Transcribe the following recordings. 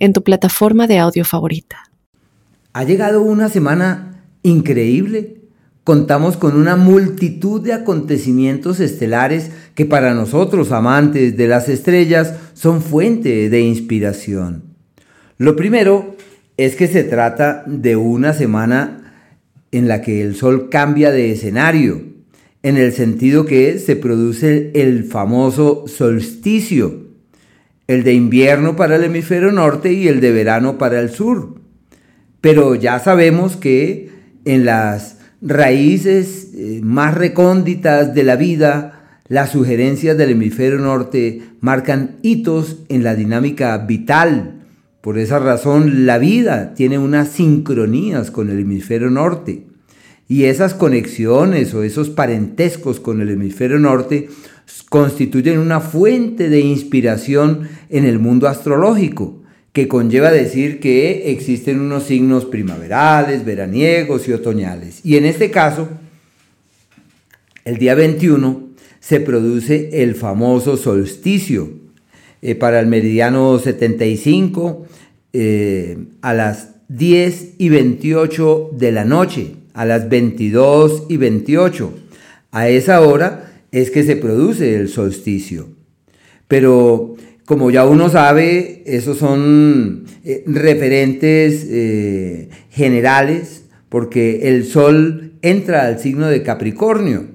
en tu plataforma de audio favorita. Ha llegado una semana increíble. Contamos con una multitud de acontecimientos estelares que para nosotros, amantes de las estrellas, son fuente de inspiración. Lo primero es que se trata de una semana en la que el Sol cambia de escenario, en el sentido que se produce el famoso solsticio, el de invierno para el hemisferio norte y el de verano para el sur. Pero ya sabemos que en las raíces eh, más recónditas de la vida, las sugerencias del hemisferio norte marcan hitos en la dinámica vital. Por esa razón, la vida tiene unas sincronías con el hemisferio norte. Y esas conexiones o esos parentescos con el hemisferio norte constituyen una fuente de inspiración en el mundo astrológico, que conlleva decir que existen unos signos primaverales, veraniegos y otoñales. Y en este caso, el día 21 se produce el famoso solsticio eh, para el meridiano 75 eh, a las 10 y 28 de la noche, a las 22 y 28. A esa hora es que se produce el solsticio. Pero como ya uno sabe, esos son eh, referentes eh, generales porque el sol entra al signo de Capricornio.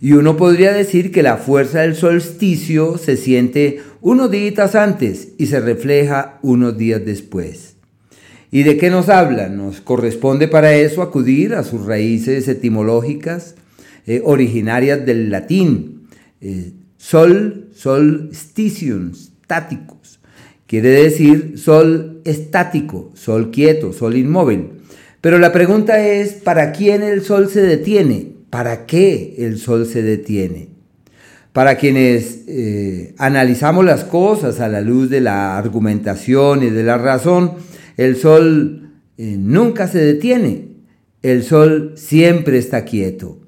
Y uno podría decir que la fuerza del solsticio se siente unos días antes y se refleja unos días después. ¿Y de qué nos habla? Nos corresponde para eso acudir a sus raíces etimológicas, eh, originarias del latín. Eh, sol, sol, stitium, estáticos. Quiere decir sol estático, sol quieto, sol inmóvil. Pero la pregunta es, ¿para quién el sol se detiene? ¿Para qué el sol se detiene? Para quienes eh, analizamos las cosas a la luz de la argumentación y de la razón, el sol nunca se detiene. El sol siempre está quieto.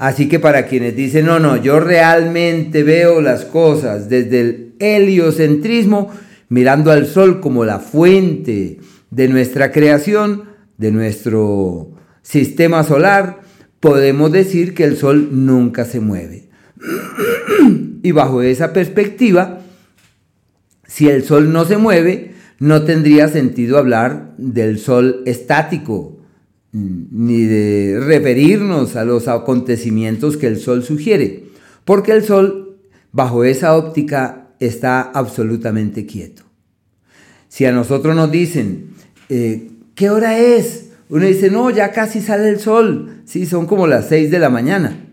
Así que para quienes dicen, no, no, yo realmente veo las cosas desde el heliocentrismo, mirando al sol como la fuente de nuestra creación, de nuestro sistema solar, podemos decir que el sol nunca se mueve. y bajo esa perspectiva, si el sol no se mueve, no tendría sentido hablar del sol estático, ni de referirnos a los acontecimientos que el Sol sugiere, porque el Sol, bajo esa óptica, está absolutamente quieto. Si a nosotros nos dicen, eh, ¿qué hora es? Uno dice, no, ya casi sale el sol. Sí, son como las 6 de la mañana.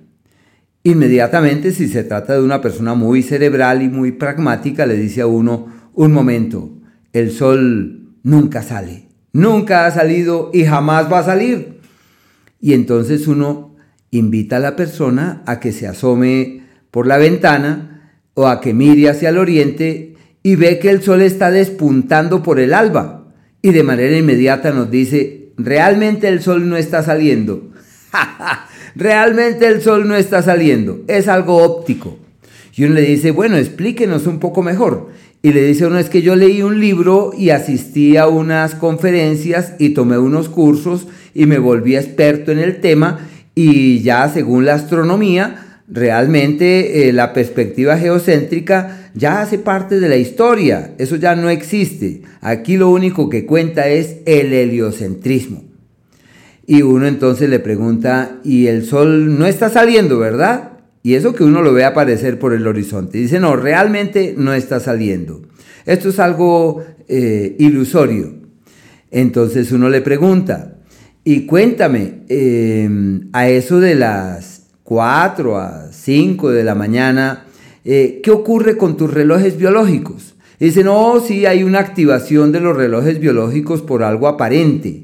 Inmediatamente, si se trata de una persona muy cerebral y muy pragmática, le dice a uno, un momento, el sol nunca sale nunca ha salido y jamás va a salir. Y entonces uno invita a la persona a que se asome por la ventana o a que mire hacia el oriente y ve que el sol está despuntando por el alba. Y de manera inmediata nos dice, realmente el sol no está saliendo. realmente el sol no está saliendo. Es algo óptico. Y uno le dice, bueno, explíquenos un poco mejor y le dice uno, es que yo leí un libro y asistí a unas conferencias y tomé unos cursos y me volví experto en el tema y ya según la astronomía, realmente eh, la perspectiva geocéntrica ya hace parte de la historia, eso ya no existe. Aquí lo único que cuenta es el heliocentrismo. Y uno entonces le pregunta, ¿y el sol no está saliendo, verdad? Y eso que uno lo ve aparecer por el horizonte. Dice, no, realmente no está saliendo. Esto es algo eh, ilusorio. Entonces uno le pregunta, y cuéntame, em, a eso de las 4 a 5 de la mañana, eh, ¿qué ocurre con tus relojes biológicos? dice, no, sí, hay una activación de los relojes biológicos por algo aparente.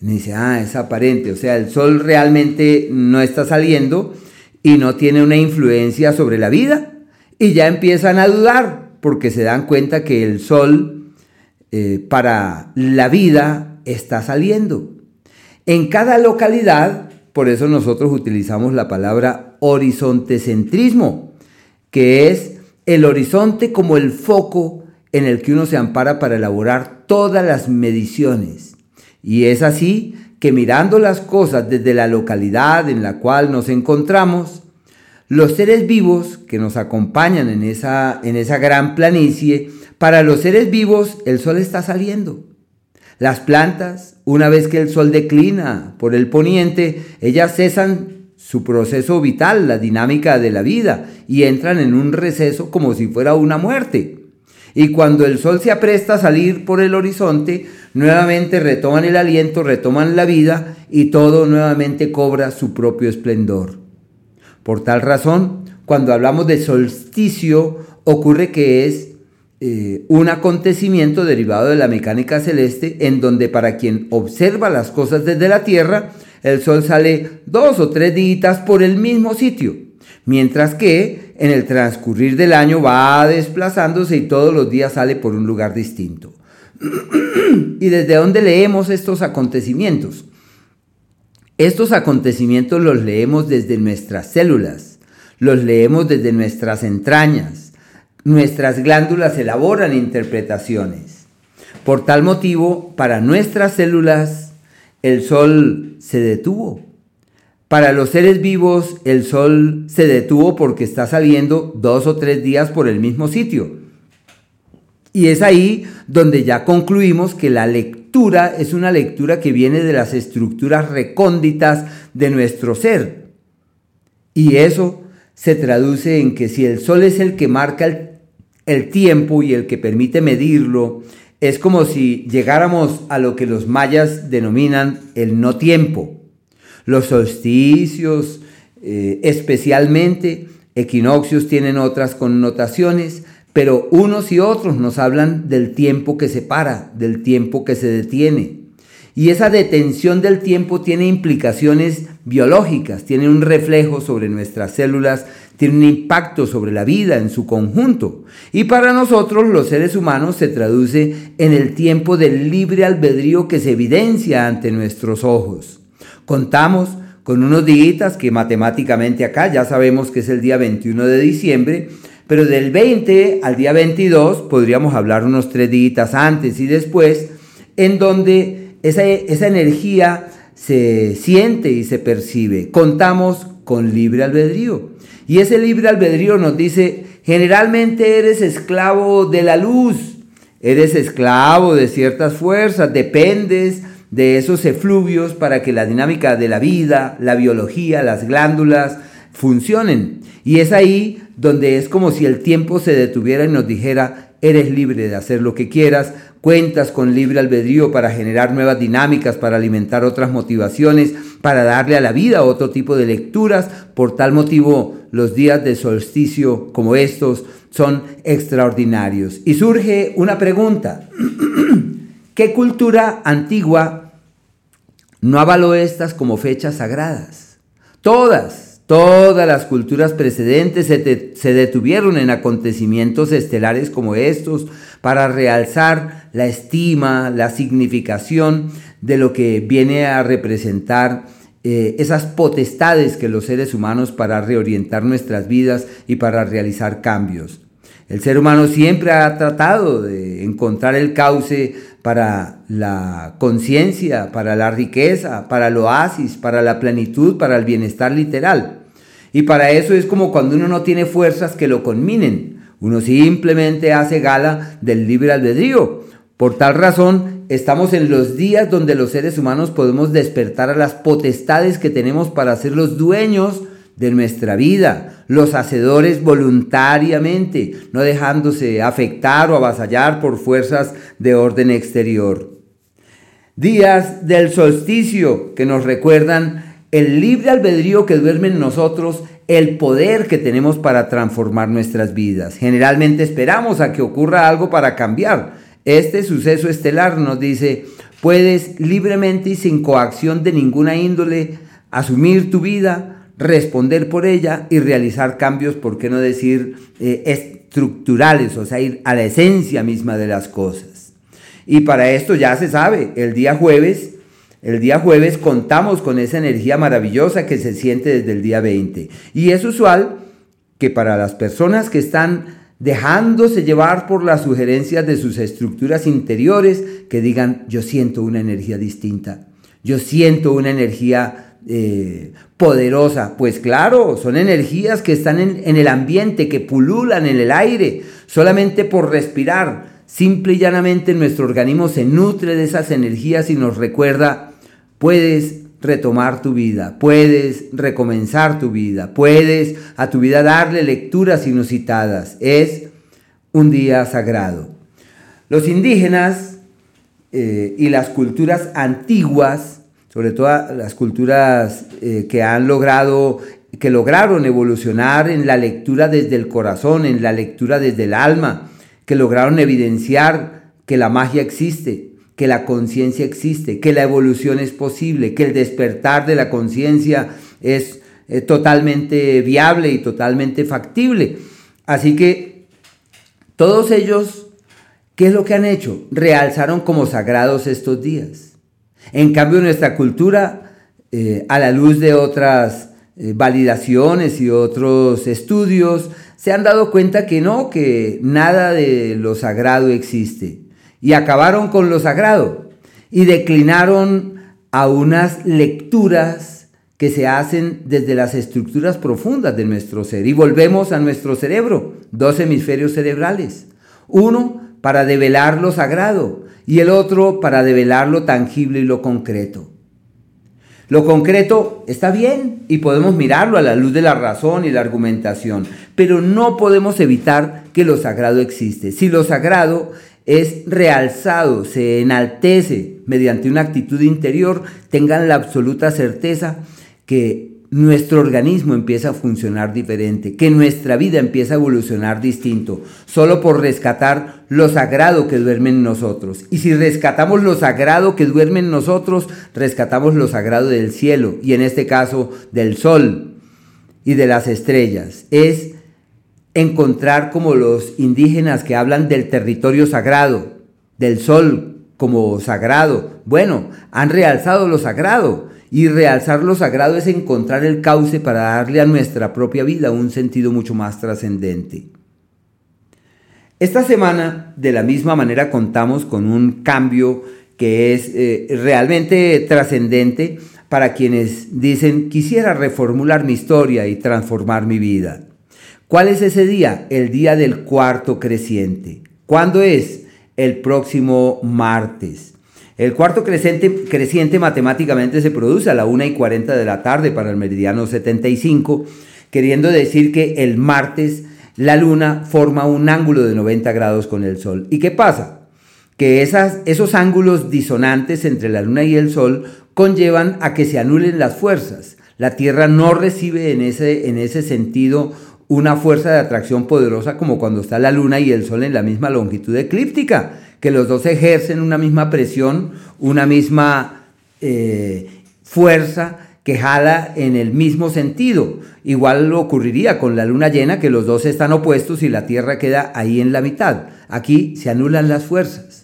Dice, ah, es aparente, o sea, el sol realmente no está saliendo y no tiene una influencia sobre la vida. Y ya empiezan a dudar porque se dan cuenta que el sol eh, para la vida está saliendo. En cada localidad, por eso nosotros utilizamos la palabra horizontecentrismo, que es el horizonte como el foco en el que uno se ampara para elaborar todas las mediciones. Y es así que mirando las cosas desde la localidad en la cual nos encontramos, los seres vivos que nos acompañan en esa, en esa gran planicie, para los seres vivos el sol está saliendo. Las plantas, una vez que el sol declina por el poniente, ellas cesan su proceso vital, la dinámica de la vida, y entran en un receso como si fuera una muerte. Y cuando el sol se apresta a salir por el horizonte, nuevamente retoman el aliento, retoman la vida y todo nuevamente cobra su propio esplendor. Por tal razón, cuando hablamos de solsticio, ocurre que es eh, un acontecimiento derivado de la mecánica celeste en donde para quien observa las cosas desde la Tierra, el Sol sale dos o tres días por el mismo sitio, mientras que en el transcurrir del año va desplazándose y todos los días sale por un lugar distinto. ¿Y desde dónde leemos estos acontecimientos? Estos acontecimientos los leemos desde nuestras células, los leemos desde nuestras entrañas, nuestras glándulas elaboran interpretaciones. Por tal motivo, para nuestras células, el sol se detuvo. Para los seres vivos, el sol se detuvo porque está saliendo dos o tres días por el mismo sitio. Y es ahí donde ya concluimos que la lectura es una lectura que viene de las estructuras recónditas de nuestro ser. Y eso se traduce en que si el sol es el que marca el tiempo y el que permite medirlo, es como si llegáramos a lo que los mayas denominan el no tiempo. Los solsticios, eh, especialmente equinoccios, tienen otras connotaciones, pero unos y otros nos hablan del tiempo que se para, del tiempo que se detiene. Y esa detención del tiempo tiene implicaciones biológicas, tiene un reflejo sobre nuestras células tiene un impacto sobre la vida en su conjunto. Y para nosotros los seres humanos se traduce en el tiempo del libre albedrío que se evidencia ante nuestros ojos. Contamos con unos días que matemáticamente acá ya sabemos que es el día 21 de diciembre, pero del 20 al día 22 podríamos hablar unos tres días antes y después, en donde esa, esa energía se siente y se percibe. Contamos con libre albedrío. Y ese libre albedrío nos dice, generalmente eres esclavo de la luz, eres esclavo de ciertas fuerzas, dependes de esos efluvios para que la dinámica de la vida, la biología, las glándulas funcionen. Y es ahí donde es como si el tiempo se detuviera y nos dijera, eres libre de hacer lo que quieras, cuentas con libre albedrío para generar nuevas dinámicas, para alimentar otras motivaciones, para darle a la vida otro tipo de lecturas. Por tal motivo, los días de solsticio como estos son extraordinarios. Y surge una pregunta. ¿Qué cultura antigua no avaló estas como fechas sagradas? Todas Todas las culturas precedentes se, detuvieron en acontecimientos estelares como estos para realzar la estima, la significación de lo que viene a representar eh, esas potestades que los seres humanos para reorientar nuestras vidas y para realizar cambios. El ser humano siempre ha tratado de encontrar el cauce para la conciencia, para la riqueza, para el oasis, para la plenitud, para el bienestar literal. Y para eso es como cuando uno no tiene fuerzas que lo conminen. Uno simplemente hace gala del libre albedrío. Por tal razón, estamos en los días donde los seres humanos podemos despertar a las potestades que tenemos para ser los dueños de nuestra vida, los hacedores voluntariamente, no dejándose afectar o avasallar por fuerzas de orden exterior. Días del solsticio que nos recuerdan el libre albedrío que duerme en nosotros, el poder que tenemos para transformar nuestras vidas. Generalmente esperamos a que ocurra algo para cambiar. Este suceso estelar nos dice, puedes libremente y sin coacción de ninguna índole asumir tu vida, responder por ella y realizar cambios, por qué no decir eh, estructurales, o sea, ir a la esencia misma de las cosas. Y para esto ya se sabe, el día jueves el día jueves contamos con esa energía maravillosa que se siente desde el día 20. Y es usual que para las personas que están dejándose llevar por las sugerencias de sus estructuras interiores, que digan, yo siento una energía distinta, yo siento una energía eh, poderosa. Pues claro, son energías que están en, en el ambiente, que pululan en el aire, solamente por respirar. Simple y llanamente nuestro organismo se nutre de esas energías y nos recuerda puedes retomar tu vida, puedes recomenzar tu vida, puedes a tu vida darle lecturas inusitadas. Es un día sagrado. Los indígenas eh, y las culturas antiguas, sobre todo las culturas eh, que han logrado, que lograron evolucionar en la lectura desde el corazón, en la lectura desde el alma, que lograron evidenciar que la magia existe, que la conciencia existe, que la evolución es posible, que el despertar de la conciencia es eh, totalmente viable y totalmente factible. Así que todos ellos, ¿qué es lo que han hecho? Realzaron como sagrados estos días. En cambio, nuestra cultura, eh, a la luz de otras eh, validaciones y otros estudios, se han dado cuenta que no, que nada de lo sagrado existe y acabaron con lo sagrado y declinaron a unas lecturas que se hacen desde las estructuras profundas de nuestro ser. Y volvemos a nuestro cerebro, dos hemisferios cerebrales. Uno para develar lo sagrado y el otro para develar lo tangible y lo concreto. Lo concreto está bien y podemos mirarlo a la luz de la razón y la argumentación, pero no podemos evitar que lo sagrado existe. Si lo sagrado es realzado, se enaltece mediante una actitud interior, tengan la absoluta certeza que nuestro organismo empieza a funcionar diferente, que nuestra vida empieza a evolucionar distinto, solo por rescatar lo sagrado que duerme en nosotros. Y si rescatamos lo sagrado que duerme en nosotros, rescatamos lo sagrado del cielo, y en este caso del sol y de las estrellas. Es encontrar como los indígenas que hablan del territorio sagrado, del sol como sagrado. Bueno, han realzado lo sagrado y realzar lo sagrado es encontrar el cauce para darle a nuestra propia vida un sentido mucho más trascendente. Esta semana, de la misma manera, contamos con un cambio que es eh, realmente trascendente para quienes dicen quisiera reformular mi historia y transformar mi vida. ¿Cuál es ese día? El día del cuarto creciente. ¿Cuándo es? El próximo martes. El cuarto creciente, creciente matemáticamente se produce a la 1 y 40 de la tarde para el meridiano 75, queriendo decir que el martes la luna forma un ángulo de 90 grados con el sol. ¿Y qué pasa? Que esos ángulos disonantes entre la luna y el sol conllevan a que se anulen las fuerzas. La Tierra no recibe en ese, en ese sentido una fuerza de atracción poderosa como cuando está la luna y el sol en la misma longitud eclíptica, que los dos ejercen una misma presión, una misma eh, fuerza que jala en el mismo sentido. Igual ocurriría con la luna llena, que los dos están opuestos y la Tierra queda ahí en la mitad. Aquí se anulan las fuerzas.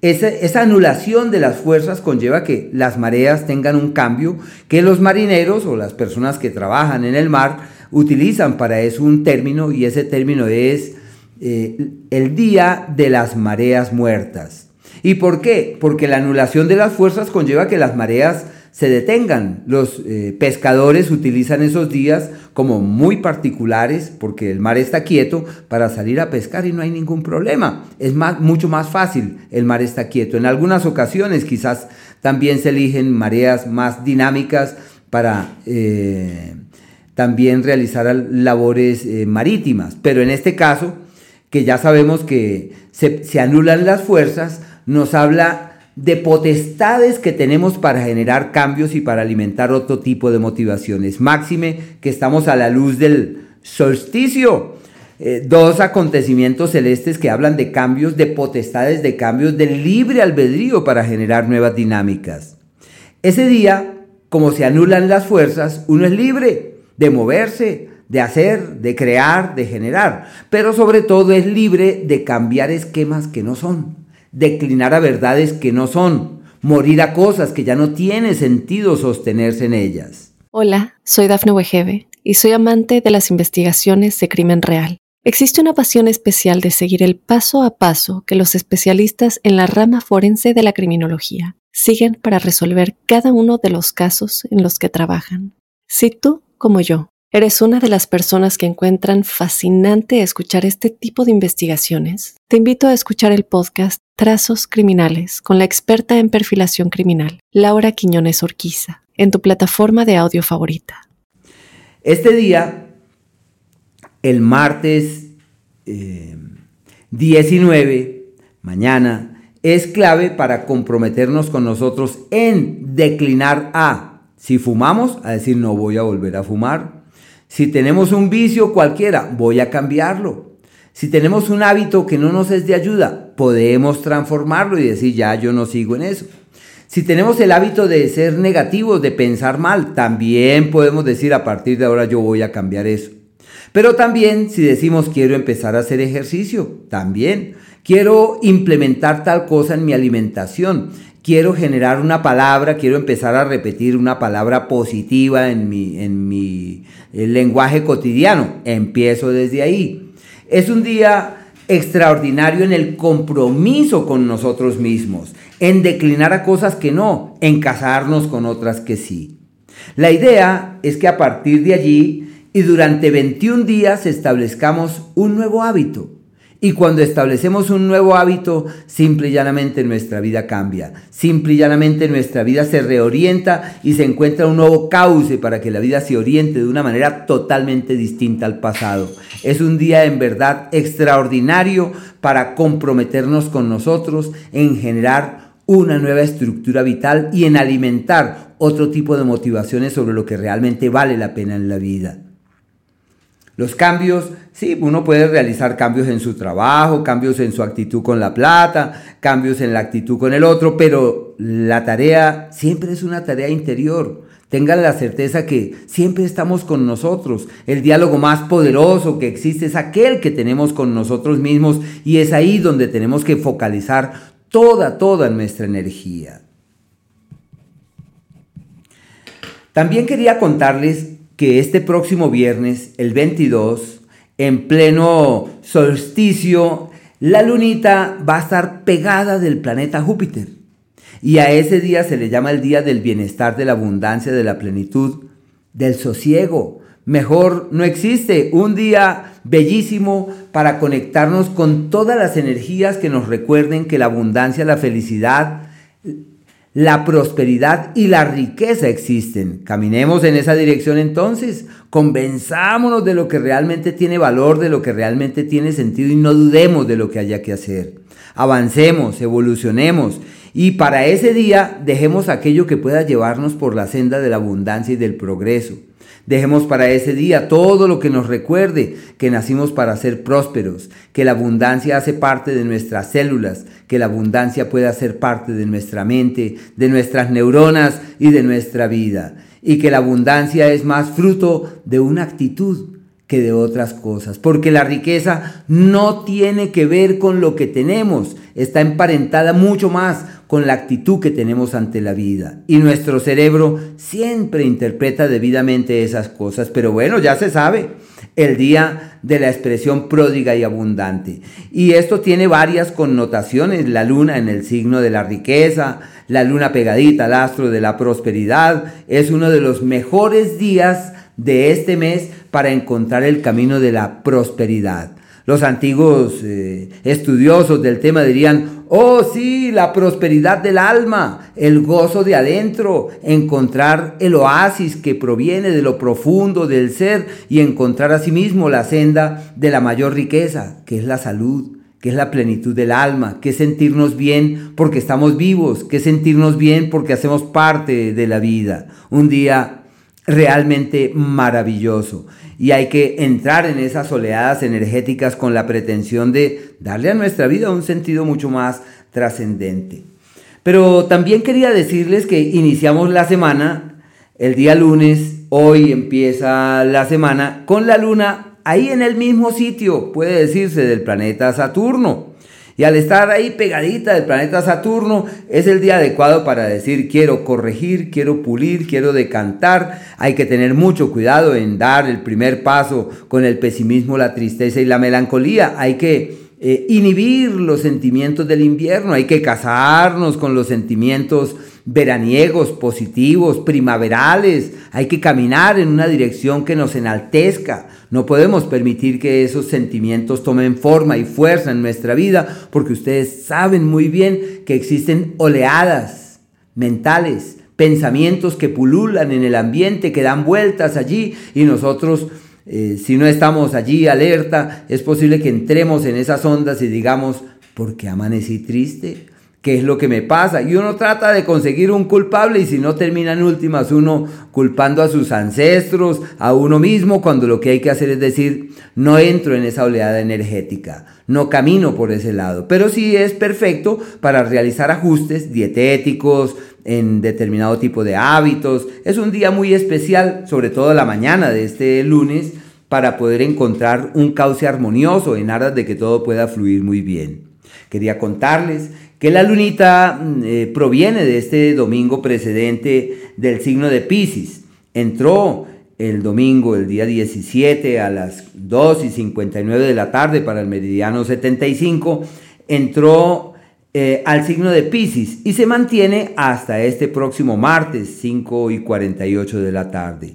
Esa, anulación de las fuerzas conlleva que las mareas tengan un cambio, que los marineros o las personas que trabajan en el mar utilizan para eso un término y ese término es eh, el día de las mareas muertas. ¿Y por qué? Porque la anulación de las fuerzas conlleva que las mareas se detengan. Los eh, pescadores utilizan esos días como muy particulares porque el mar está quieto para salir a pescar y no hay ningún problema. Es más, mucho más fácil, el mar está quieto. En algunas ocasiones quizás también se eligen mareas más dinámicas para... Eh, también realizar labores eh, marítimas. Pero en este caso, que ya sabemos que se, anulan las fuerzas, nos habla de potestades que tenemos para generar cambios y para alimentar otro tipo de motivaciones. Máxime que estamos a la luz del solsticio. Eh, dos acontecimientos celestes que hablan de cambios, de potestades, de cambios, de libre albedrío para generar nuevas dinámicas. Ese día, como se anulan las fuerzas, uno es libre de moverse, de hacer, de crear, de generar, pero sobre todo es libre de cambiar esquemas que no son, declinar a verdades que no son, morir a cosas que ya no tiene sentido sostenerse en ellas. Hola, soy Dafne Wegebe y soy amante de las investigaciones de crimen real. Existe una pasión especial de seguir el paso a paso que los especialistas en la rama forense de la criminología siguen para resolver cada uno de los casos en los que trabajan. Si tú, como yo, eres una de las personas que encuentran fascinante escuchar este tipo de investigaciones, te invito a escuchar el podcast Trazos Criminales con la experta en perfilación criminal, Laura Quiñones Orquiza, en tu plataforma de audio favorita. Este día el martes 19, eh, mañana, es clave para comprometernos con nosotros en declinar a, si fumamos, a decir no voy a volver a fumar. Si tenemos un vicio cualquiera, voy a cambiarlo. Si tenemos un hábito que no nos es de ayuda, podemos transformarlo y decir ya yo no sigo en eso. Si tenemos el hábito de ser negativos, de pensar mal, también podemos decir a partir de ahora yo voy a cambiar eso. Pero también si decimos quiero empezar a hacer ejercicio, también quiero implementar tal cosa en mi alimentación, quiero generar una palabra, quiero empezar a repetir una palabra positiva en mi, en mi lenguaje cotidiano, empiezo desde ahí. Es un día extraordinario en el compromiso con nosotros mismos, en declinar a cosas que no, en casarnos con otras que sí. La idea es que a partir de allí y durante 21 días establezcamos un nuevo hábito. Y cuando establecemos un nuevo hábito, simple y llanamente nuestra vida cambia. Simple y llanamente nuestra vida se reorienta y se encuentra un nuevo cauce para que la vida se oriente de una manera totalmente distinta al pasado. Es un día en verdad extraordinario para comprometernos con nosotros en generar una nueva estructura vital y en alimentar otro tipo de motivaciones sobre lo que realmente vale la pena en la vida. Los cambios, sí, uno puede realizar cambios en su trabajo, cambios en su actitud con la plata, cambios en la actitud con el otro, pero la tarea siempre es una tarea interior. Tengan la certeza que siempre estamos con nosotros. El diálogo más poderoso que existe es aquel que tenemos con nosotros mismos y es ahí donde tenemos que focalizar toda, toda nuestra energía. También quería contarles que este próximo viernes, el 22, en pleno solsticio, la lunita va a estar pegada del planeta Júpiter. Y a ese día se le llama el día del bienestar, de la abundancia, de la plenitud, del sosiego. Mejor no existe un día bellísimo para conectarnos con todas las energías que nos recuerden que la abundancia, la felicidad, la prosperidad y la riqueza existen. Caminemos en esa dirección entonces, convenzámonos de lo que realmente tiene valor, de lo que realmente tiene sentido y no dudemos de lo que haya que hacer. Avancemos, evolucionemos y para ese día dejemos aquello que pueda llevarnos por la senda de la abundancia y del progreso. Dejemos para ese día todo lo que nos recuerde que nacimos para ser prósperos, que la abundancia hace parte de nuestras células, que la abundancia puede ser parte de nuestra mente, de nuestras neuronas y de nuestra vida, y que la abundancia es más fruto de una actitud que de otras cosas, porque la riqueza no tiene que ver con lo que tenemos, está emparentada mucho más con la actitud que tenemos ante la vida. Y nuestro cerebro siempre interpreta debidamente esas cosas, pero bueno, ya se sabe, el día de la expresión pródiga y abundante. Y esto tiene varias connotaciones, la luna en el signo de la riqueza, la luna pegadita al astro de la prosperidad, es uno de los mejores días de este mes para encontrar el camino de la prosperidad. Los antiguos eh, estudiosos del tema dirían, oh sí, la prosperidad del alma, el gozo de adentro, encontrar el oasis que proviene de lo profundo del ser y encontrar asimismo la senda de la mayor riqueza, que es la salud, que es la plenitud del alma, que es sentirnos bien porque estamos vivos, que es sentirnos bien porque hacemos parte de la vida. Un día realmente maravilloso. Y hay que entrar en esas oleadas energéticas con la pretensión de darle a nuestra vida un sentido mucho más trascendente. Pero también quería decirles que iniciamos la semana el día lunes, hoy empieza la semana con la luna ahí en el mismo sitio, puede decirse, del planeta Saturno. Y al estar ahí pegadita del planeta Saturno, es el día adecuado para decir quiero corregir, quiero pulir, quiero decantar. Hay que tener mucho cuidado en dar el primer paso con el pesimismo, la tristeza y la melancolía. Hay que eh, inhibir los sentimientos del invierno, hay que casarnos con los sentimientos veraniegos, positivos, primaverales, hay que caminar en una dirección que nos enaltezca. No podemos permitir que esos sentimientos tomen forma y fuerza en nuestra vida porque ustedes saben muy bien que existen oleadas mentales, pensamientos que pululan en el ambiente, que dan vueltas allí y nosotros eh, si no estamos allí alerta, es posible que entremos en esas ondas y digamos, ¿por qué amanecí triste? Qué es lo que me pasa. Y uno trata de conseguir un culpable y si no termina en últimas uno culpando a sus ancestros, a uno mismo, cuando lo que hay que hacer es decir, no entro en esa oleada energética, no camino por ese lado. Pero sí es perfecto para realizar ajustes dietéticos, en determinado tipo de hábitos. Es un día muy especial, sobre todo la mañana de este lunes, para poder encontrar un cauce armonioso en aras de que todo pueda fluir muy bien. Quería contarles que la lunita mm, eh, proviene de este domingo precedente del signo de Pisces. Entró el domingo, el día 17, a las 2 y 59 de la tarde para el meridiano 75, entró eh, al signo de Pisces y se mantiene hasta este próximo martes, 5 y 48 de la tarde.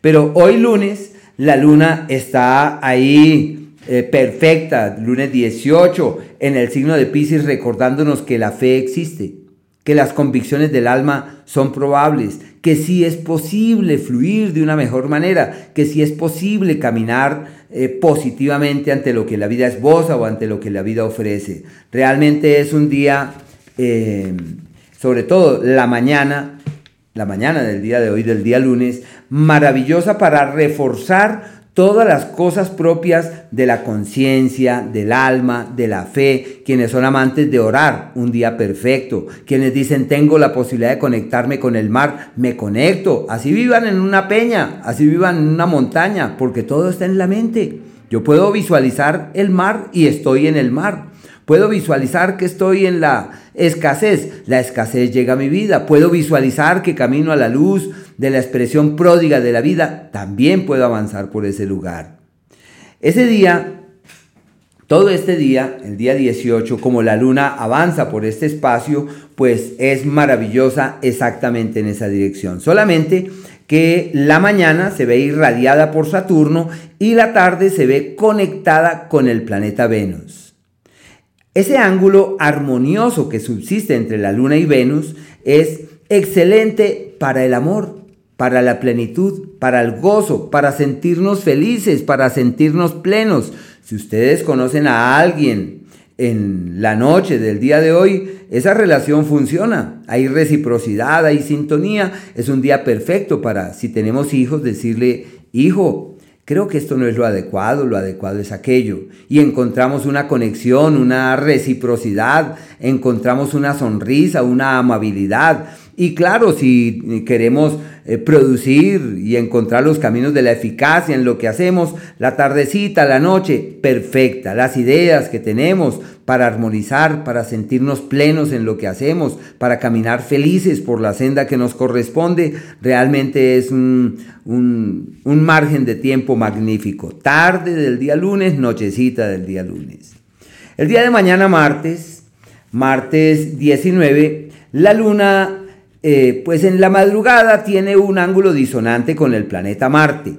Pero hoy lunes, la luna está ahí eh, perfecta, lunes 18, en el signo de Pisces, recordándonos que la fe existe, que las convicciones del alma son probables, que sí es posible fluir de una mejor manera, que sí es posible caminar eh, positivamente ante lo que la vida esboza o ante lo que la vida ofrece. Realmente es un día, eh, sobre todo la mañana, la mañana del día de hoy, del día lunes, maravillosa para reforzar todas las cosas propias de la conciencia, del alma, de la fe, quienes son amantes de orar, un día perfecto, quienes dicen tengo la posibilidad de conectarme con el mar, me conecto, así vivan en una peña, así vivan en una montaña, porque todo está en la mente. Yo puedo visualizar el mar y estoy en el mar. Puedo visualizar que estoy en la escasez. La escasez llega a mi vida. Puedo visualizar que camino a la luz de la expresión pródiga de la vida. También puedo avanzar por ese lugar. Ese día, todo este día, el día 18, como la luna avanza por este espacio, pues es maravillosa exactamente en esa dirección. Solamente que la mañana se ve irradiada por Saturno y la tarde se ve conectada con el planeta Venus. Ese ángulo armonioso que subsiste entre la Luna y Venus es excelente para el amor, para la plenitud, para el gozo, para sentirnos felices, para sentirnos plenos. Si ustedes conocen a alguien en la noche del día de hoy, esa relación funciona. Hay reciprocidad, hay sintonía. Es un día perfecto para, si tenemos hijos, decirle, hijo, creo que esto no es lo adecuado, lo adecuado es aquello. Y encontramos una conexión, una reciprocidad, encontramos una sonrisa, una amabilidad. Y claro, si queremos eh, producir y encontrar los caminos de la eficacia en lo que hacemos, la tardecita, la noche, perfecta. Las ideas que tenemos para armonizar, para sentirnos plenos en lo que hacemos, para caminar felices por la senda que nos corresponde, realmente es un, un, un margen de tiempo magnífico. Tarde del día lunes, nochecita del día lunes. El día de mañana, martes, martes 19, la luna eh, pues en la madrugada tiene un ángulo disonante con el planeta Marte.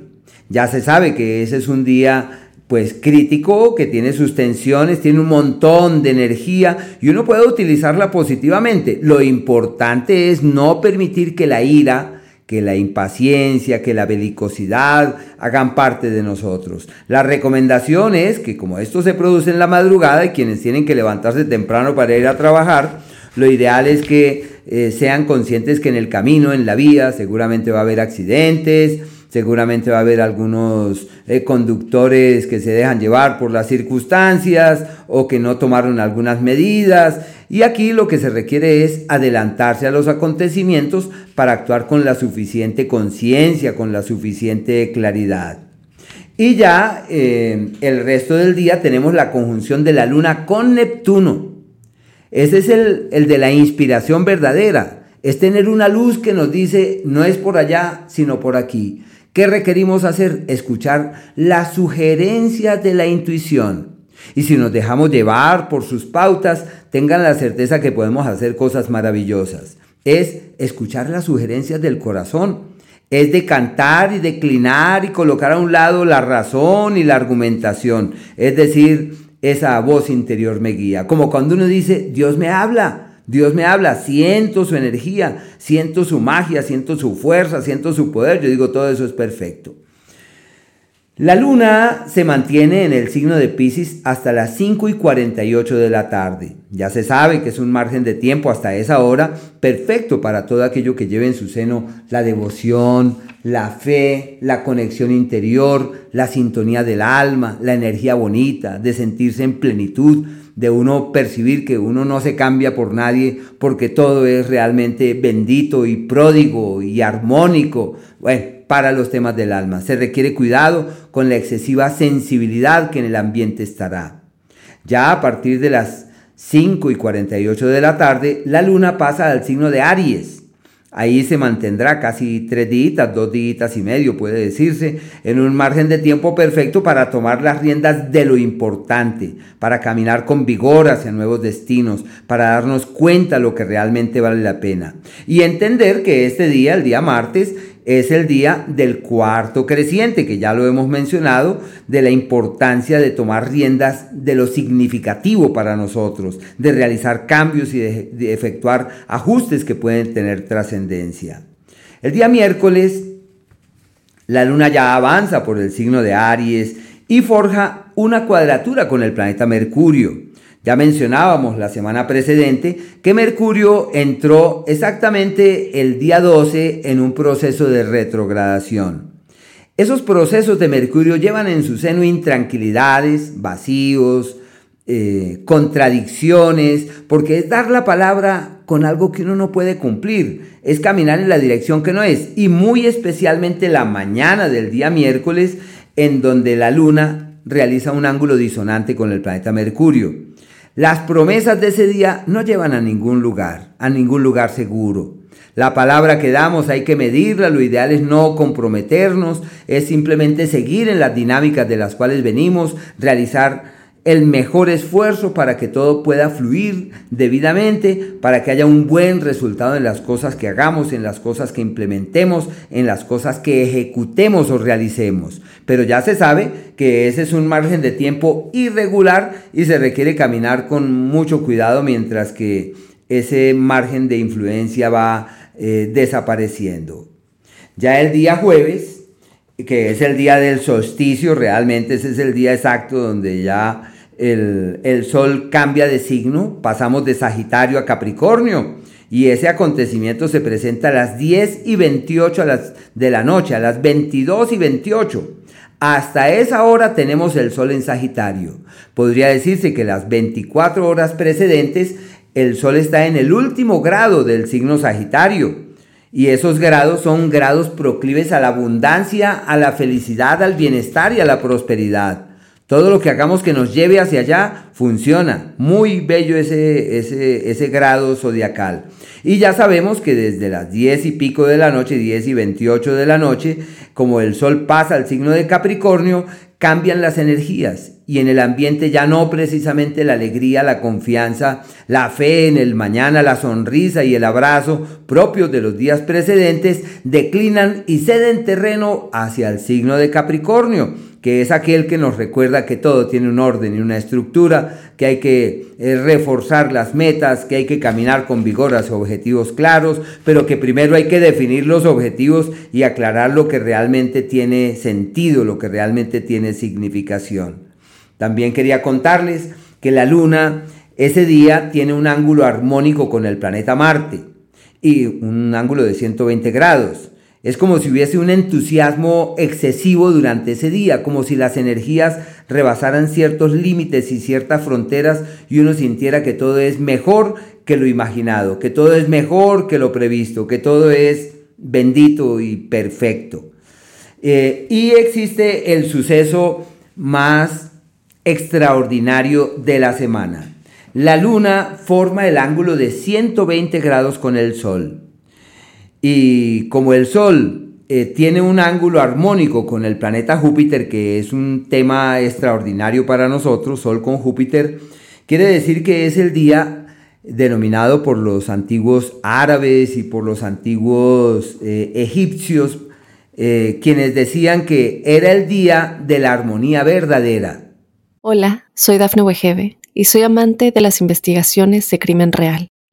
Ya se sabe que ese es un día pues crítico, que tiene sus tensiones, tiene un montón de energía y uno puede utilizarla positivamente. Lo importante es no permitir que la ira, que la impaciencia, que la belicosidad hagan parte de nosotros. La recomendación es que como esto se produce en la madrugada y quienes tienen que levantarse temprano para ir a trabajar, lo ideal es que eh, sean conscientes que en el camino, en la vía, seguramente va a haber accidentes, seguramente va a haber algunos eh, conductores que se dejan llevar por las circunstancias o que no tomaron algunas medidas. Y aquí lo que se requiere es adelantarse a los acontecimientos para actuar con la suficiente conciencia, con la suficiente claridad. Y ya eh, el resto del día tenemos la conjunción de la luna con Neptuno. Ese es el, el de la inspiración verdadera. Es tener una luz que nos dice, no es por allá, sino por aquí. ¿Qué requerimos hacer? Escuchar las sugerencias de la intuición. Y si nos dejamos llevar por sus pautas, tengan la certeza que podemos hacer cosas maravillosas. Es escuchar las sugerencias del corazón. Es de cantar y declinar y colocar a un lado la razón y la argumentación. Es decir, esa voz interior me guía. Como cuando uno dice, Dios me habla, Dios me habla, siento su energía, siento su magia, siento su fuerza, siento su poder. Yo digo, todo eso es perfecto. La luna se mantiene en el signo de Pisces hasta las 5 y 48 de la tarde. Ya se sabe que es un margen de tiempo hasta esa hora perfecto para todo aquello que lleve en su seno la devoción, la fe, la conexión interior, la sintonía del alma, la energía bonita, de sentirse en plenitud, de uno percibir que uno no se cambia por nadie porque todo es realmente bendito y pródigo y armónico. Bueno, para los temas del alma. Se requiere cuidado con la excesiva sensibilidad que en el ambiente estará. Ya a partir de las 5 y 48 de la tarde, la luna pasa al signo de Aries. Ahí se mantendrá casi tres días, dos días y medio, puede decirse, en un margen de tiempo perfecto para tomar las riendas de lo importante, para caminar con vigor hacia nuevos destinos, para darnos cuenta lo que realmente vale la pena. Y entender que este día, el día martes, es el día del cuarto creciente, que ya lo hemos mencionado, de la importancia de tomar riendas de lo significativo para nosotros, de realizar cambios y de, efectuar ajustes que pueden tener trascendencia. El día miércoles, la luna ya avanza por el signo de Aries y forja una cuadratura con el planeta Mercurio. Ya mencionábamos la semana precedente que Mercurio entró exactamente el día 12 en un proceso de retrogradación. Esos procesos de Mercurio llevan en su seno intranquilidades, vacíos, eh, contradicciones, porque es dar la palabra con algo que uno no puede cumplir, es caminar en la dirección que no es, y muy especialmente la mañana del día miércoles, en donde la luna realiza un ángulo disonante con el planeta Mercurio. Las promesas de ese día no llevan a ningún lugar, a ningún lugar seguro. La palabra que damos hay que medirla, lo ideal es no comprometernos, es simplemente seguir en las dinámicas de las cuales venimos, realizar el mejor esfuerzo para que todo pueda fluir debidamente, para que haya un buen resultado en las cosas que hagamos, en las cosas que implementemos, en las cosas que ejecutemos o realicemos. Pero ya se sabe que ese es un margen de tiempo irregular y se requiere caminar con mucho cuidado mientras que ese margen de influencia va eh, desapareciendo. Ya el día jueves, que es el día del solsticio, realmente ese es el día exacto donde ya el, Sol cambia de signo, pasamos de Sagitario a Capricornio. Y ese acontecimiento se presenta a las 10 y 28 de la noche, a las 22 y 28. Hasta esa hora tenemos el Sol en Sagitario. Podría decirse que las 24 horas precedentes el Sol está en el último grado del signo Sagitario. Y esos grados son grados proclives a la abundancia, a la felicidad, al bienestar y a la prosperidad. Todo lo que hagamos que nos lleve hacia allá funciona. Muy bello ese, ese, ese, grado zodiacal. Y ya sabemos que desde las 10 y pico de la noche, 10 y 28 de la noche, como el sol pasa al signo de Capricornio, cambian las energías y en el ambiente ya no precisamente la alegría, la confianza, la fe en el mañana, la sonrisa y el abrazo propios de los días precedentes declinan y ceden terreno hacia el signo de Capricornio que es aquel que nos recuerda que todo tiene un orden y una estructura, que hay que eh, reforzar las metas, que hay que caminar con vigor hacia objetivos claros, pero que primero hay que definir los objetivos y aclarar lo que realmente tiene sentido, lo que realmente tiene significación. También quería contarles que la luna ese día tiene un ángulo armónico con el planeta Marte y un ángulo de 120 grados. Es como si hubiese un entusiasmo excesivo durante ese día, como si las energías rebasaran ciertos límites y ciertas fronteras y uno sintiera que todo es mejor que lo imaginado, que todo es mejor que lo previsto, que todo es bendito y perfecto. Eh, y existe el suceso más extraordinario de la semana. La luna forma el ángulo de 120 grados con el sol. Y como el sol eh, tiene un ángulo armónico con el planeta Júpiter, que es un tema extraordinario para nosotros, Sol con Júpiter, quiere decir que es el día denominado por los antiguos árabes y por los antiguos eh, egipcios, eh, quienes decían que era el día de la armonía verdadera, Hola, soy Dafne Wegebe y soy amante de las investigaciones de crimen real.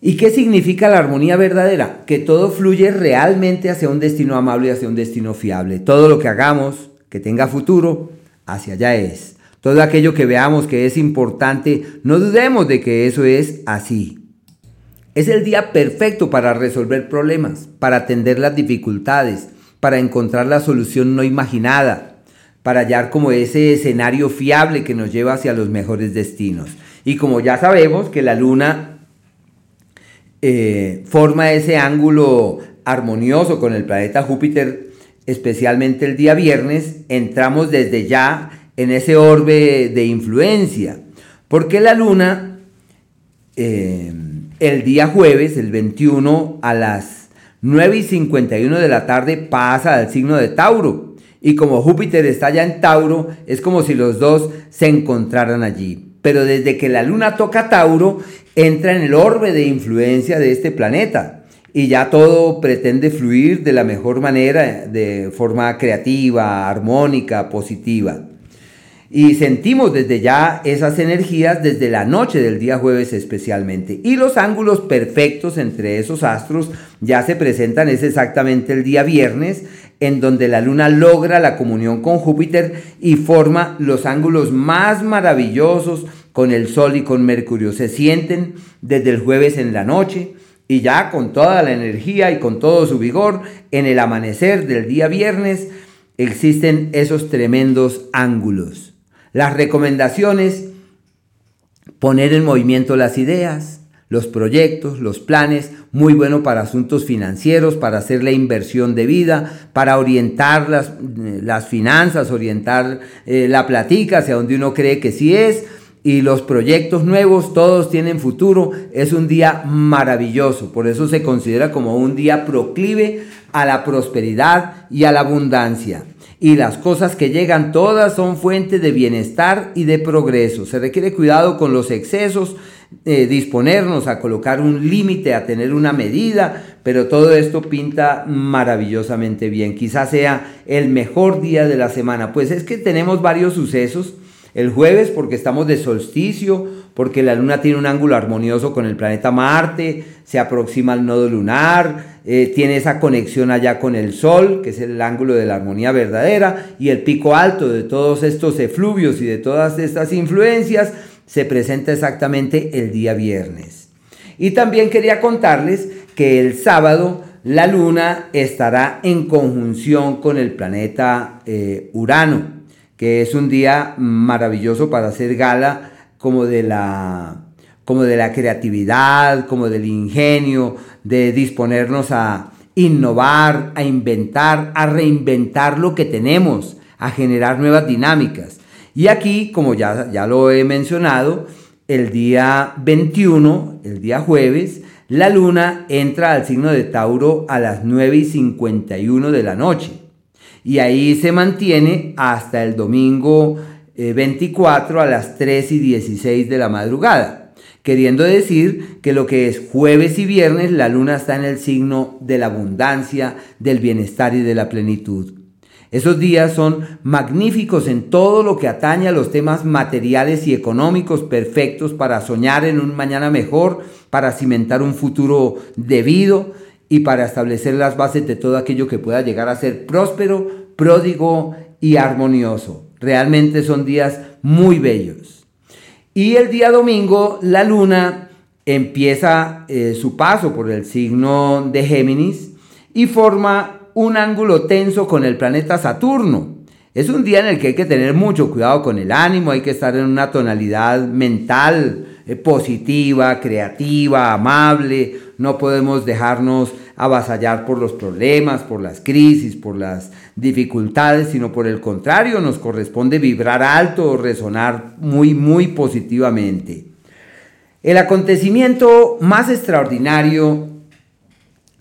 ¿Y qué significa la armonía verdadera? Que todo fluye realmente hacia un destino amable y hacia un destino fiable. Todo lo que hagamos, que tenga futuro, hacia allá es. Todo aquello que veamos que es importante, no dudemos de que eso es así. Es el día perfecto para resolver problemas, para atender las dificultades, para encontrar la solución no imaginada, para hallar como ese escenario fiable que nos lleva hacia los mejores destinos. Y como ya sabemos que la luna eh, forma ese ángulo armonioso con el planeta Júpiter, especialmente el día viernes, entramos desde ya en ese orbe de influencia. Porque la luna, eh, el día jueves, el 21, a las 9 y 51 de la tarde, pasa al signo de Tauro. Y como Júpiter está ya en Tauro, es como si los dos se encontraran allí pero desde que la luna toca Tauro, entra en el orbe de influencia de este planeta y ya todo pretende fluir de la mejor manera, de forma creativa, armónica, positiva. Y sentimos desde ya esas energías desde la noche del día jueves especialmente. Y los ángulos perfectos entre esos astros ya se presentan, es exactamente el día viernes, en donde la luna logra la comunión con Júpiter y forma los ángulos más maravillosos con el Sol y con Mercurio. Se sienten desde el jueves en la noche y ya con toda la energía y con todo su vigor, en el amanecer del día viernes existen esos tremendos ángulos. Las recomendaciones, poner en movimiento las ideas, los proyectos, los planes, muy bueno para asuntos financieros, para hacer la inversión de vida, para orientar las, eh, las finanzas, orientar eh, la platica hacia donde uno cree que sí es. Y los proyectos nuevos, todos tienen futuro. Es un día maravilloso. Por eso se considera como un día proclive a la prosperidad y a la abundancia y las cosas que llegan todas son fuente de bienestar y de progreso. Se requiere cuidado con los excesos, eh, disponernos a colocar un límite, a tener una medida, pero todo esto pinta maravillosamente bien. Quizás sea el mejor día de la semana. Pues es que tenemos varios sucesos. El jueves porque estamos de solsticio, porque la luna tiene un ángulo armonioso con el planeta Marte, se aproxima al nodo lunar, eh, tiene esa conexión allá con el Sol, que es el ángulo de la armonía verdadera, y el pico alto de todos estos efluvios y de todas estas influencias se presenta exactamente el día viernes. Y también quería contarles que el sábado la luna estará en conjunción con el planeta eh, Urano, que es un día maravilloso para hacer gala como de la como de la creatividad, como del ingenio, de disponernos a innovar, a inventar, a reinventar lo que tenemos, a generar nuevas dinámicas. Y aquí, como ya, ya lo he mencionado, el día 21, el día jueves, la luna entra al signo de Tauro a las 9 y 51 de la noche y ahí se mantiene hasta el domingo 24 eh, a las 3 y 16 de la madrugada, queriendo decir que lo que es jueves y viernes la luna está en el signo de la abundancia, del bienestar y de la plenitud. Esos días son magníficos en todo lo que atañe a los temas materiales y económicos perfectos para soñar en un mañana mejor, para cimentar un futuro debido y para establecer las bases de todo aquello que pueda llegar a ser próspero, pródigo y armonioso. Realmente son días muy bellos. Y el día domingo la luna empieza eh, su paso por el signo de Géminis y forma un ángulo tenso con el planeta Saturno. Es un día en el que hay que tener mucho cuidado con el ánimo, hay que estar en una tonalidad mental eh, positiva, creativa, amable. No podemos dejarnos avasallar por los problemas, por las crisis, por las dificultades, sino por el contrario, nos corresponde vibrar alto o resonar muy, muy positivamente. El acontecimiento más extraordinario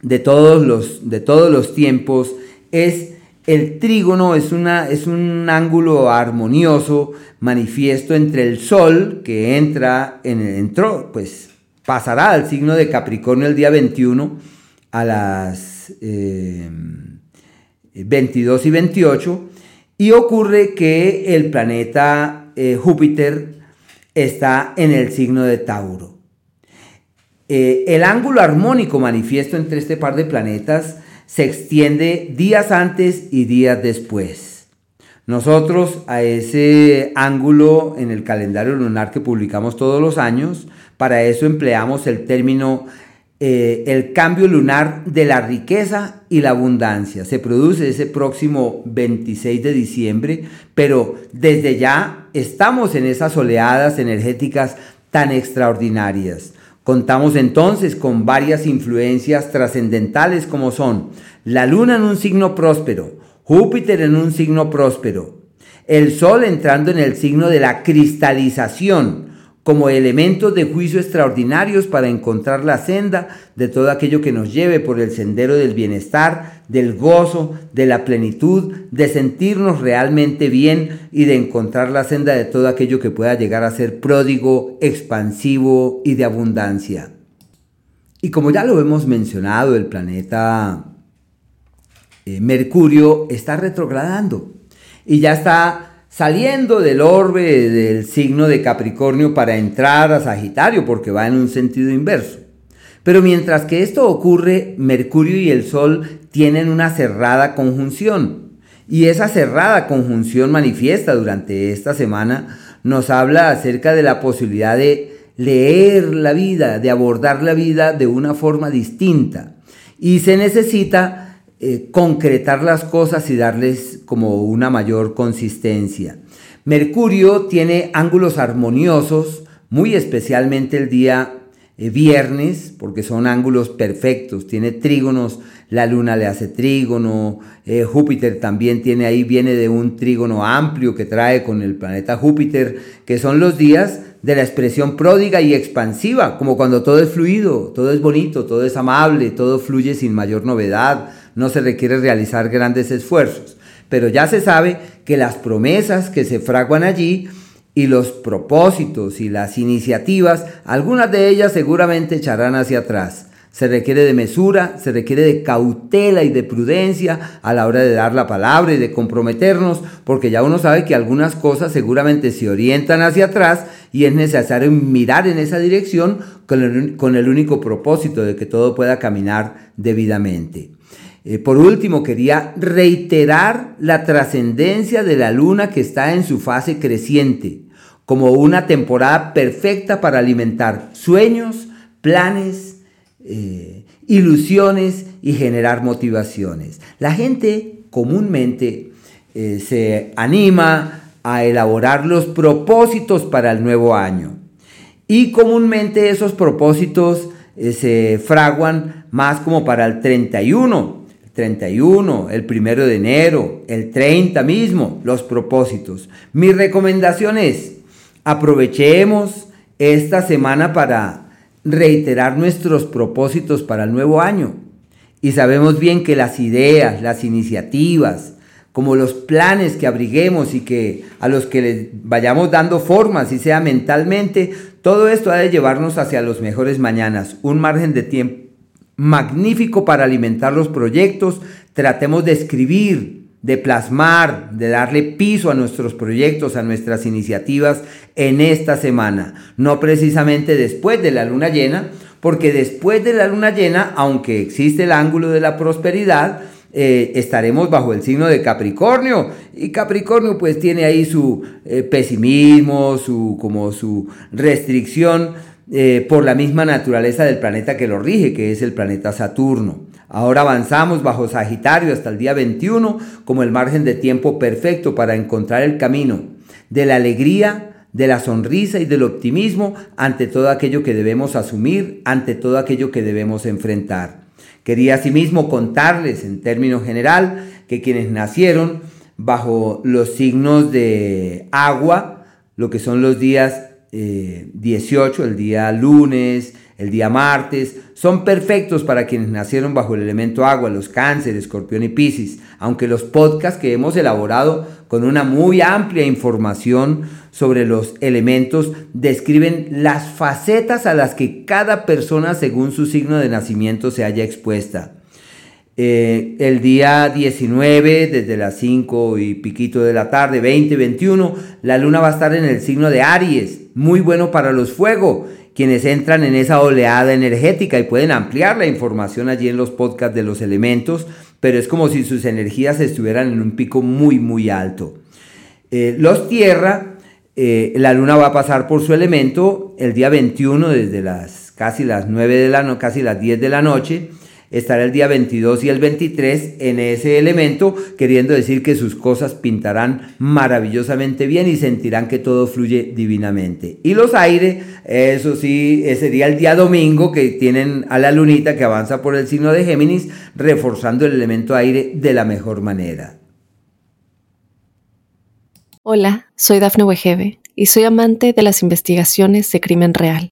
de todos los, de todos los tiempos es el trígono, es, una, es un ángulo armonioso, manifiesto entre el Sol, que entra en el, entró, pues pasará al signo de Capricornio el día 21 a las 22 eh, y 28, y ocurre que el planeta eh, Júpiter está en el signo de Tauro. Eh, el ángulo armónico manifiesto entre este par de planetas se extiende días antes y días después. Nosotros a ese ángulo en el calendario lunar que publicamos todos los años, para eso empleamos el término eh, el cambio lunar de la riqueza y la abundancia. Se produce ese próximo 26 de diciembre, pero desde ya estamos en esas oleadas energéticas tan extraordinarias. Contamos entonces con varias influencias trascendentales como son la luna en un signo próspero, Júpiter en un signo próspero, el sol entrando en el signo de la cristalización, como elementos de juicio extraordinarios para encontrar la senda de todo aquello que nos lleve por el sendero del bienestar, del gozo, de la plenitud, de sentirnos realmente bien y de encontrar la senda de todo aquello que pueda llegar a ser pródigo, expansivo y de abundancia. Y como ya lo hemos mencionado, el planeta eh, Mercurio está retrogradando y ya está saliendo del orbe del signo de Capricornio para entrar a Sagitario, porque va en un sentido inverso. Pero mientras que esto ocurre, Mercurio y el Sol tienen una cerrada conjunción. Y esa cerrada conjunción manifiesta durante esta semana nos habla acerca de la posibilidad de leer la vida, de abordar la vida de una forma distinta. Y se necesita eh, concretar las cosas y darles como una mayor consistencia. Mercurio tiene ángulos armoniosos, muy especialmente el día eh, viernes, porque son ángulos perfectos, tiene trígonos, la luna le hace trígono, eh, Júpiter también tiene ahí, viene de un trígono amplio que trae con el planeta Júpiter, que son los días de la expresión pródiga y expansiva, como cuando todo es fluido, todo es bonito, todo es amable, todo fluye sin mayor novedad, no se requiere realizar grandes esfuerzos, pero ya se sabe que las promesas que se fraguan allí y los propósitos y las iniciativas, algunas de ellas seguramente echarán hacia atrás. Se requiere de mesura, se requiere de cautela y de prudencia a la hora de dar la palabra y de comprometernos, porque ya uno sabe que algunas cosas seguramente se orientan hacia atrás y es necesario mirar en esa dirección con el, con el único propósito de que todo pueda caminar debidamente. Eh, por último, quería reiterar la trascendencia de la luna que está en su fase creciente, como una temporada perfecta para alimentar sueños, planes, eh, ilusiones y generar motivaciones. La gente comúnmente eh, se anima a elaborar los propósitos para el nuevo año. Y comúnmente esos propósitos se fraguan más como para el 31 31, el primero de enero, el 30 mismo, los propósitos. Mi recomendación es, aprovechemos esta semana para reiterar nuestros propósitos para el nuevo año. Y sabemos bien que las ideas, las iniciativas, como los planes que abriguemos y que a los que les vayamos dando forma, si sea mentalmente, todo esto ha de llevarnos hacia los mejores mañanas, un margen de tiempo magnífico para alimentar los proyectos, tratemos de escribir, de plasmar, de darle piso a nuestros proyectos, a nuestras iniciativas en esta semana, no precisamente después de la luna llena, porque después de la luna llena, aunque existe el ángulo de la prosperidad, eh, estaremos bajo el signo de Capricornio. Y Capricornio pues tiene ahí su eh, pesimismo, su, como su restricción eh, por la misma naturaleza del planeta que lo rige, que es el planeta Saturno. Ahora avanzamos bajo Sagitario hasta el día 21 como el margen de tiempo perfecto para encontrar el camino de la alegría, de la sonrisa y del optimismo ante todo aquello que debemos asumir, ante todo aquello que debemos enfrentar. Quería asimismo contarles en términos general que quienes nacieron bajo los signos de agua, lo que son los días 18, eh, el día lunes, el día martes, son perfectos para quienes nacieron bajo el elemento agua, los cánceres, escorpión y piscis, aunque los podcasts que hemos elaborado con una muy amplia información sobre los elementos describen las facetas a las que cada persona según su signo de nacimiento se haya expuesta. Eh, el día 19, desde las 5 y piquito de la tarde, 20, 21, la luna va a estar en el signo de Aries, muy bueno para los fuegos quienes entran en esa oleada energética y pueden ampliar la información allí en los podcasts de los elementos, pero es como si sus energías estuvieran en un pico muy, muy alto. Eh, los tierra, eh, la luna va a pasar por su elemento el día 21 desde las casi las 9 de la noche, casi las 10 de la noche, estará el día 22 y el 23 en ese elemento, queriendo decir que sus cosas pintarán maravillosamente bien y sentirán que todo fluye divinamente. Y los aires, eso sí, sería el día domingo que tienen a la lunita que avanza por el signo de Géminis, reforzando el elemento aire de la mejor manera. Hola, soy Dafne Wegebe y soy amante de las investigaciones de crimen real.